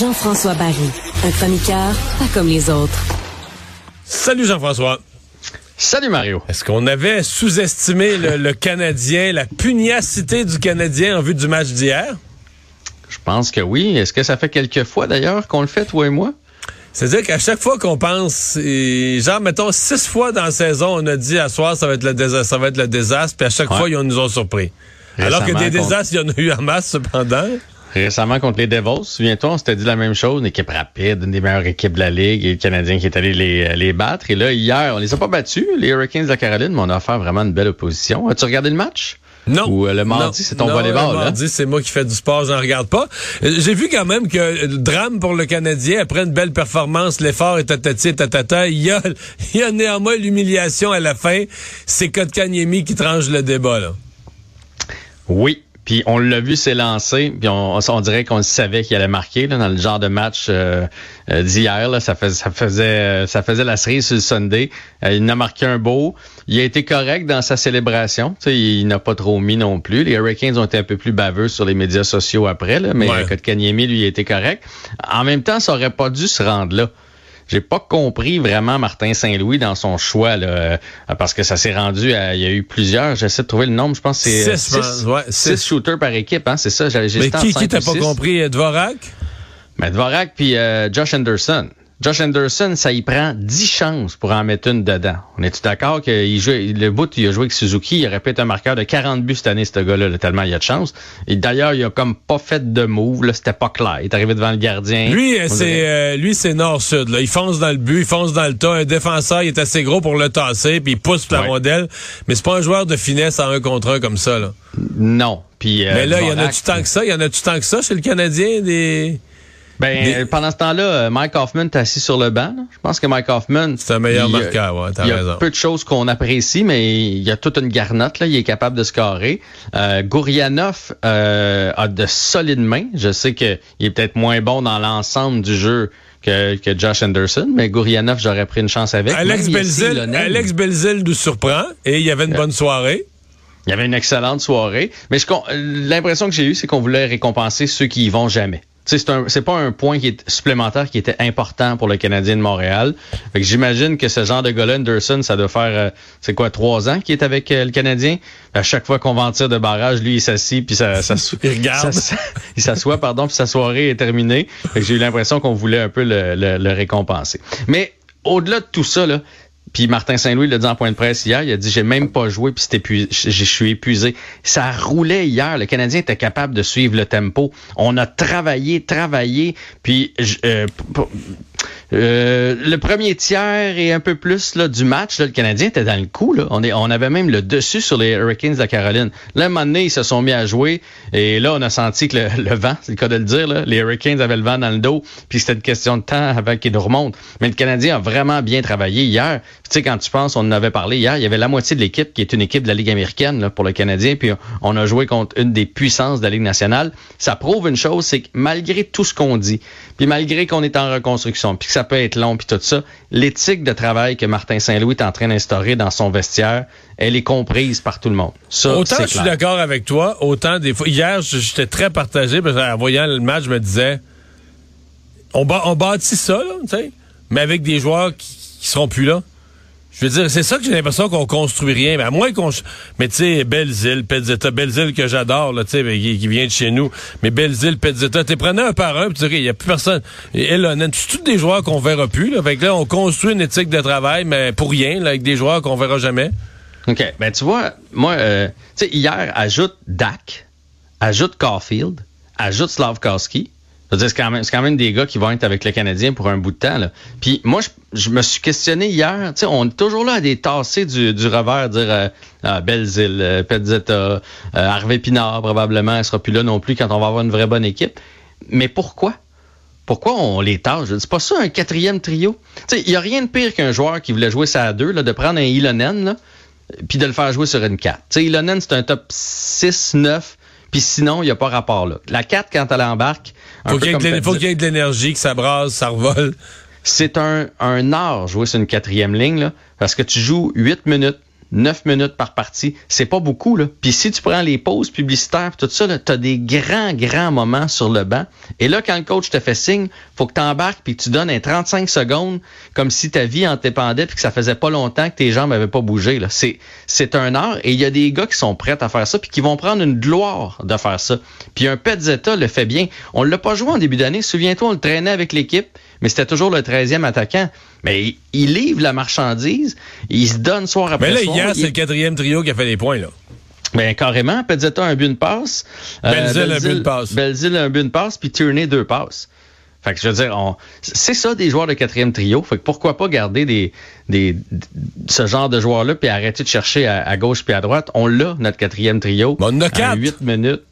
Jean-François Barry, un chroniqueur pas comme les autres. Salut Jean-François. Salut Mario. Est-ce qu'on avait sous-estimé le, le, Canadien, la pugnacité du Canadien en vue du match d'hier? Je pense que oui. Est-ce que ça fait quelques fois d'ailleurs qu'on le fait, toi et moi? C'est-à-dire qu'à chaque fois qu'on pense, et, genre, mettons, six fois dans la saison, on a dit à soir, ça va être le désastre, ça va être le désastre, puis à chaque ouais. fois, ils nous ont surpris. Récemment, Alors que des désastres, il y en a eu en masse, cependant. Récemment, contre les Devils, souviens-toi, on s'était dit la même chose, une équipe rapide, une des meilleures équipes de la Ligue, et le Canadien qui est allé les, les battre. Et là, hier, on les a pas battus, les Hurricanes de la Caroline, mais on a offert vraiment une belle opposition. As-tu regardé le match? Non. Ou euh, le mardi, c'est ton volleyball. Le mardi, c'est moi qui fais du sport, j'en regarde pas. Euh, j'ai vu quand même que le drame pour le Canadien, après une belle performance, l'effort est tatati, tatata, il y a, il y a néanmoins l'humiliation à la fin. C'est Kotkaniemi qui tranche le débat, là. Oui, puis on l'a vu s'élancer, puis on, on, dirait qu'on savait qu'il allait marquer là, dans le genre de match euh, euh, d'hier. Là, ça, fais, ça faisait ça faisait la cerise sur le Sunday. Euh, il a marqué un beau. Il a été correct dans sa célébration. Tu sais, il n'a pas trop mis non plus. Les Hurricanes ont été un peu plus baveux sur les médias sociaux après, là, mais ouais. Kotkaniemi, lui, a été correct. En même temps, ça aurait pas dû se rendre là j'ai pas compris vraiment Martin Saint-Louis dans son choix là, euh, parce que ça s'est rendu à, il y a eu plusieurs, j'essaie de trouver le nombre, je pense que c'est six, six, ouais, six. shooters par équipe, hein, c'est ça. J'ai, Mais qui qui t'a pas compris, Dvorak? Ben, Dvorak puis euh, Josh Anderson. Josh Anderson, ça y prend 10 chances pour en mettre une dedans. On est-tu d'accord que joue, le bout, il a joué avec Suzuki, il aurait pu être un marqueur de 40 buts cette année, ce gars-là, là, tellement il y a de chance. Et d'ailleurs, il a comme pas fait de move, là, c'était pas clair. Il est arrivé devant le gardien. Lui, c'est euh, lui, c'est nord-sud. Là. Il fonce dans le but, il fonce dans le tas. Un défenseur, il est assez gros pour le tasser, puis il pousse la ouais. rondelle. Mais c'est pas un joueur de finesse en un contre un comme ça. Là. Non. Puis, euh, Mais là, il y en a-tu tant que ça? Il y en a-tu tant que ça chez le Canadien? Des... Ben, des... pendant ce temps-là, Mike Hoffman est assis sur le banc. Là. Je pense que Mike Hoffman... C'est un meilleur il, marqueur, ouais, t'as Il y a peu de choses qu'on apprécie, mais il y a toute une garnotte, là. Il est capable de scorer. Euh, Gourianov euh, a de solides mains. Je sais qu'il est peut-être moins bon dans l'ensemble du jeu que, que Josh Anderson, mais Gourianov, j'aurais pris une chance avec. Alex Belzil, Alex Belzil nous surprend et il y avait une bonne soirée. Il y avait une excellente soirée, mais l'impression que j'ai eue, c'est qu'on voulait récompenser ceux qui y vont jamais. C'est c'est pas un point qui est supplémentaire qui était important pour le Canadien de Montréal. J'imagine que ce genre de gars Anderson, ça doit faire euh, c'est quoi trois ans qu'il est avec euh, le Canadien? À chaque fois qu'on va en tir de barrage, lui il s'assit puis ça, ça, il regarde, ça, il s'assoit pardon puis sa soirée est terminée. J'ai eu l'impression qu'on voulait un peu le, le, le récompenser. Mais au-delà de tout ça là, puis Martin Saint-Louis l'a dit en point de presse hier, il a dit j'ai même pas joué puis c'était je suis épuisé. Ça roulait hier, le Canadien était capable de suivre le tempo. On a travaillé, travaillé, puis euh, euh, le premier tiers et un peu plus du match, là, le Canadien était dans le coup. On, avait même le dessus sur les Hurricanes de Caroline. Là, un moment donné, ils se sont mis à jouer et là, on a senti que le, vent, c'est le cas de le dire, les Hurricanes avaient le vent dans le dos, puis c'était une question de temps avant qu'ils nous remontent. Mais le Canadien a vraiment bien travaillé hier. Tu sais, quand tu penses, on en avait parlé hier, il y avait la moitié de l'équipe qui est une équipe de la Ligue américaine pour le Canadien, puis on a joué contre une des puissances de la Ligue nationale. Ça prouve une chose, c'est que malgré tout ce qu'on dit, puis malgré qu'on est en reconstruction, puis que ça peut être long, puis tout ça, l'éthique de travail que Martin Saint-Louis est en train d'instaurer dans son vestiaire, elle est comprise par tout le monde. Ça, autant je suis d'accord avec toi, autant des fois. Hier, j'étais très partagé parce qu'en voyant le match, je me disais, on, on bâtit ça, là, tu sais, mais avec des joueurs qui, qui seront plus là. Je veux dire, c'est ça que j'ai l'impression qu'on construit rien. Mais à moins qu'on. Mais tu sais, Belzile, Pezzetta, que j'adore, là, tu sais, qui, qui, vient de chez nous. Mais Pezzetta, t'es prenais un par un, puis tu dis, il y a plus personne. Et Elonen, c'est tous des joueurs qu'on verra plus. Fait que là, on construit une éthique de travail, mais pour rien, avec des joueurs qu'on verra jamais. OK. Ben, tu vois, moi, euh, tu sais, hier, ajoute Dak, ajoute Caulfield, ajoute Slavkowski. C'est quand, même, des gars qui vont être avec le Canadien pour un bout de temps. Puis moi, je, me suis questionné hier. On est toujours là à des du, du revers, dire euh, ah, Belzile, euh, euh, Harvey Pinard, probablement, elle sera plus là non plus quand on va avoir une vraie bonne équipe. Mais pourquoi? Pourquoi on les tâche? C'est pas ça un quatrième trio? Il n'y a rien de pire qu'un joueur qui voulait jouer ça à deux, là, de prendre un Ilonen, puis de le faire jouer sur une 4. sais, Ilonen, c'est un top 6, 9, puis sinon, il n'y a pas rapport là. La 4, quand elle embarque... Faut qu'il y, ait de l'énergie, que ça brasse, ça revole. C'est un, un art jouer sur une quatrième ligne, là, parce que tu joues 8 minutes, 9 minutes par partie, c'est pas beaucoup. Là. Puis si tu prends les pauses publicitaires tout ça, tu as des grands, grands moments sur le banc. Et là, quand le coach te fait signe, faut que tu embarques puis tu donnes un 35 secondes comme si ta vie en dépendait puis que ça faisait pas longtemps que tes jambes n'avaient pas bougé. Là. C'est, c'est un art et il y a des gars qui sont prêts à faire ça puis qui vont prendre une gloire de faire ça. Puis un Petzetta le fait bien. On l'a pas joué en début d'année. Souviens-toi, on le traînait avec l'équipe mais c'était toujours le 13e attaquant. Mais il, livre la marchandise, il se donne soir après soir. Mais là, hier, c'est le quatrième trio qui a fait les points, là. Ben, carrément. Pezzetta a un but, de passe. Euh, Belzil, un but, de passe. Belzil a un but, de passe, puis Tierney, deux passes. Fait que je veux dire, c'est ça des joueurs de quatrième trio. Fait que pourquoi pas garder des, des, ce genre de joueurs-là puis arrêter de chercher à, gauche puis à droite? On l'a, notre quatrième trio. on a quatre. 8 minutes.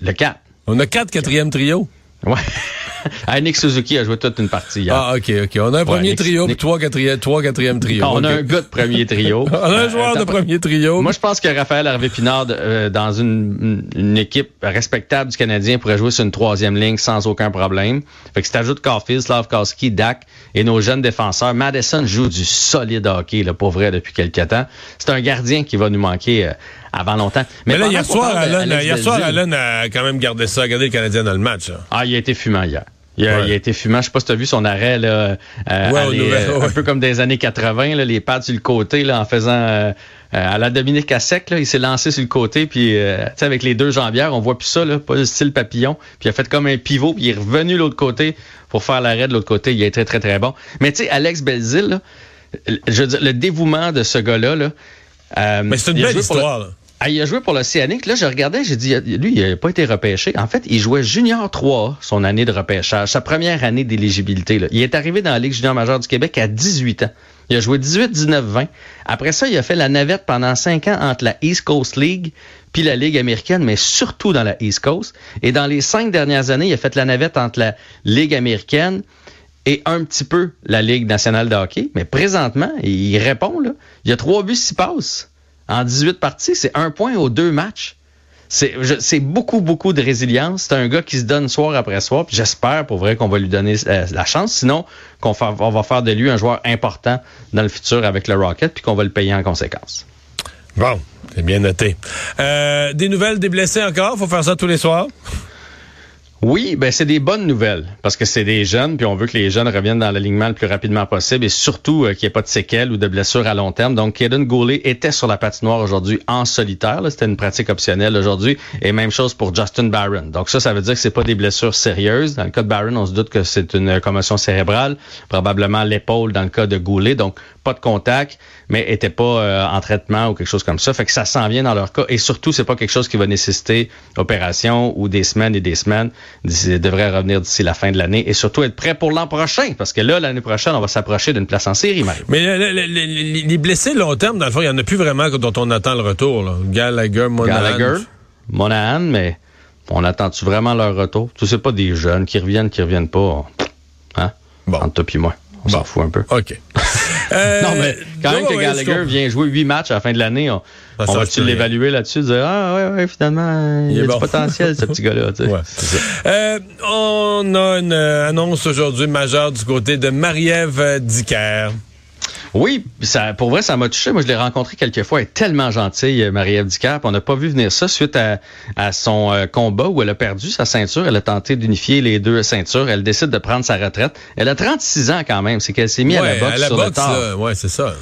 Le 4. On a quatre quatrième trio. Ouais. ah, Nick Suzuki a joué toute une partie hier. Ah, OK, OK. On a un premier trio puis trois quatrième, trois quatrième trio. on a un gars de premier trio. on a un joueur de premier trio. Moi, je pense que Raphaël Harvey-Pinard, euh, dans une, une, équipe respectable du Canadien, pourrait jouer sur une troisième ligne sans aucun problème. Fait que si t'ajoutes Caulfield, Slavkowski, Dak et nos jeunes défenseurs, Madison joue du solide hockey, là, pour vrai, depuis quelques temps. C'est un gardien qui va nous manquer euh, avant longtemps. Mais, là, hier soir, Allen, hier soir, Allen a quand même gardé ça, gardé le Canadien dans le match. Ah, il a été fumant hier. Il a, il a, été fumant. Je sais pas si tu as vu son arrêt, là, euh, euh, un peu comme des années 80, là, les pads sur le côté, là, en faisant euh, à la Dominique à sec. Là, il s'est lancé sur le côté, puis avec les deux jambières, on voit plus ça, là, pas le style papillon. Puis il a fait comme un pivot, puis il est revenu de l'autre côté pour faire l'arrêt de l'autre côté. Il est très, très, très bon. Mais tu sais, Alex Belzil, je veux dire, le dévouement de ce gars-là, là, Mais c'est une belle histoire. Là. Ah, il a joué pour l'Océanique. Là, je regardais, j'ai dit, lui, il n'a pas été repêché. En fait, il jouait junior 3 son année de repêchage, sa première année d'éligibilité. Il est arrivé dans la Ligue junior majeure du Québec à 18 ans. Il a joué 18, 19, 20. Après ça, il a fait la navette pendant 5 ans entre la East Coast League puis la Ligue américaine, mais surtout dans la East Coast. Et dans les cinq dernières années, il a fait la navette entre la Ligue américaine et un petit peu la Ligue nationale de hockey. Mais présentement, il répond, là. Il y a trois buts, s'il passe en 18 parties, c'est un point aux deux matchs. C'est beaucoup, beaucoup de résilience. C'est un gars qui se donne soir après soir. J'espère pour vrai qu'on va lui donner euh, la chance. Sinon, qu'on on va faire de lui un joueur important dans le futur avec le Rocket, puis qu'on va le payer en conséquence. Bon, c'est bien noté. Euh, des nouvelles des blessés encore? Faut faire ça tous les soirs? Oui, ben c'est des bonnes nouvelles parce que c'est des jeunes, puis on veut que les jeunes reviennent dans l'alignement le plus rapidement possible et surtout euh, qu'il n'y ait pas de séquelles ou de blessures à long terme. Donc, Kaden Goulet était sur la patinoire aujourd'hui en solitaire. C'était une pratique optionnelle aujourd'hui. Et même chose pour Justin Barron. Donc ça, ça veut dire que c'est pas des blessures sérieuses. Dans le cas de Barron, on se doute que c'est une commotion cérébrale, probablement l'épaule dans le cas de Goulet. Donc, pas de contact, mais était pas euh, en traitement ou quelque chose comme ça. Fait que ça s'en vient dans leur cas. Et surtout, c'est pas quelque chose qui va nécessiter opération ou des semaines et des semaines. Il devrait revenir d'ici la fin de l'année et surtout être prêt pour l'an prochain. Parce que là, l'année prochaine, on va s'approcher d'une place en série, Marie. Mais les blessés long terme, dans le fond, il y en a plus vraiment dont on attend le retour. Là. Gallagher, Monahan. Gallagher, Monahan, mais on attend-tu vraiment leur retour? Tu sais pas des jeunes qui reviennent, qui reviennent pas. Hein? Bon. Entre toi et moi. On s'en fout un peu. OK. Euh, non, mais quand même que Gallagher vient jouer huit matchs à la fin de l'année, on, va-tu l'évaluer là-dessus, dire Ah ouais, ouais, finalement, il, y a du potentiel, ce petit gars-là. Euh, on a une euh, annonce aujourd'hui majeure du côté de Marie-Ève Dicker. Oui, ça, pour vrai, ça m'a touché. Moi, je l'ai rencontré quelques fois. Elle est tellement gentille, euh, Marie-Ève Dicap. On n'a pas vu venir ça suite à, son euh, combat où elle a perdu sa ceinture. Elle a tenté d'unifier les deux ceintures. Elle décide de prendre sa retraite. Elle a 36 ans quand même. C'est qu'elle s'est mise à la boxe sur le tard. Ouais, c'est ça.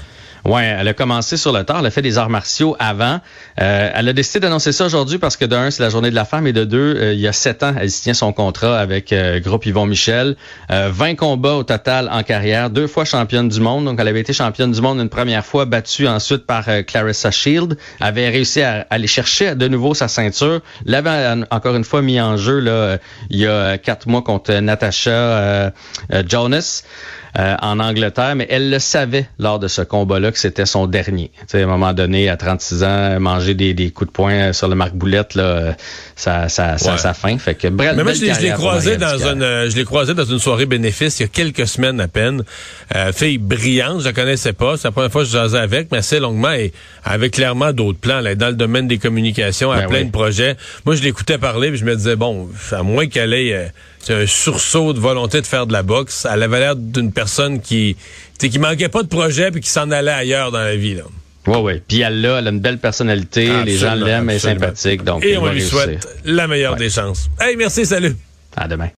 Ouais, elle a commencé sur le tard. Elle a fait des arts martiaux avant. Euh, elle a décidé d'annoncer ça aujourd'hui parce que de un, c'est la journée de la femme et de deux, euh, il y a sept ans, elle tient son contrat avec euh, Groupe Yvon Michel. 20 combats au total en carrière, deux fois championne du monde. Donc, elle avait été championne du monde une première fois, battue ensuite par Clarissa Shield. avait réussi à, aller chercher de nouveau sa ceinture. L'avait encore une fois mis en jeu là, il y a quatre mois contre Natasha Jonas. Euh, en Angleterre, mais elle le savait lors de ce combat-là que c'était son dernier. sais, à un moment donné, à 36 ans, manger des, des coups de poing sur le marque boulette, là, ça, ça, ça, ça fin. Fait que bref, mais moi, je l'ai croisé dans une, je l'ai croisé dans une soirée bénéfice il y a quelques semaines à peine. Euh, fille brillante, je la connaissais pas. C'est la première fois que je jasais avec, mais assez longuement et avec clairement d'autres plans. Là, dans le domaine des communications, à ben plein de projets. Moi, je l'écoutais parler, puis je me disais bon, à moins qu'elle ait euh, un sursaut de volonté de faire de la boxe. Elle avait l'air d'une personne qui, qui manquait pas de projet puis qui s'en allait ailleurs dans la vie. Là. Oui, oui. Puis elle a, elle a une belle personnalité, les gens l'aiment, elle est sympathique. Donc Et on lui souhaite la meilleure des chances. Hey, merci, salut. À demain.